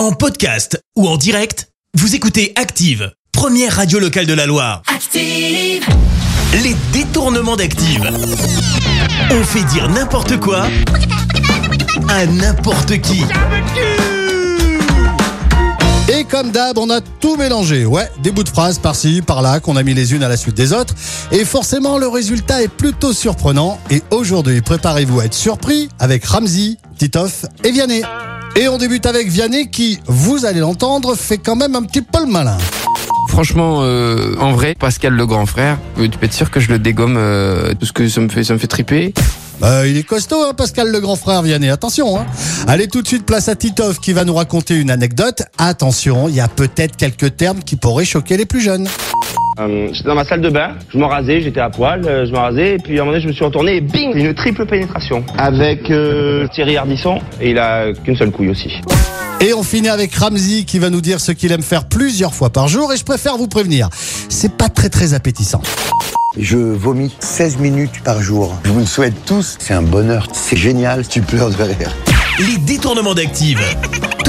En podcast ou en direct, vous écoutez Active, première radio locale de la Loire. Active, Les détournements d'Active. On fait dire n'importe quoi à n'importe qui. Et comme d'hab, on a tout mélangé. Ouais, des bouts de phrases par-ci, par-là, qu'on a mis les unes à la suite des autres. Et forcément, le résultat est plutôt surprenant. Et aujourd'hui, préparez-vous à être surpris avec Ramsey, Titoff et Vianney. Et on débute avec Vianney qui, vous allez l'entendre, fait quand même un petit peu le malin. Franchement, euh, en vrai, Pascal le grand frère, euh, tu peux être sûr que je le dégomme. euh, tout ce que ça me fait, ça me fait triper. Euh, il est costaud, hein, Pascal le grand frère Vianney. Attention. Hein. Allez tout de suite place à Titoff qui va nous raconter une anecdote. Attention, il y a peut-être quelques termes qui pourraient choquer les plus jeunes. Euh, j'étais dans ma salle de bain, je me rasais, j'étais à poil, euh, je me rasais, et puis à un moment donné, je me suis retourné et bing, une triple pénétration avec euh, Thierry Ardisson, et il a qu'une seule couille aussi. Et on finit avec Ramsey qui va nous dire ce qu'il aime faire plusieurs fois par jour. Et je préfère vous prévenir, c'est pas très très appétissant. Je vomis 16 minutes par jour. Je vous le souhaite tous. C'est un bonheur. C'est génial. Tu pleures de rire. Les détournements d'Active.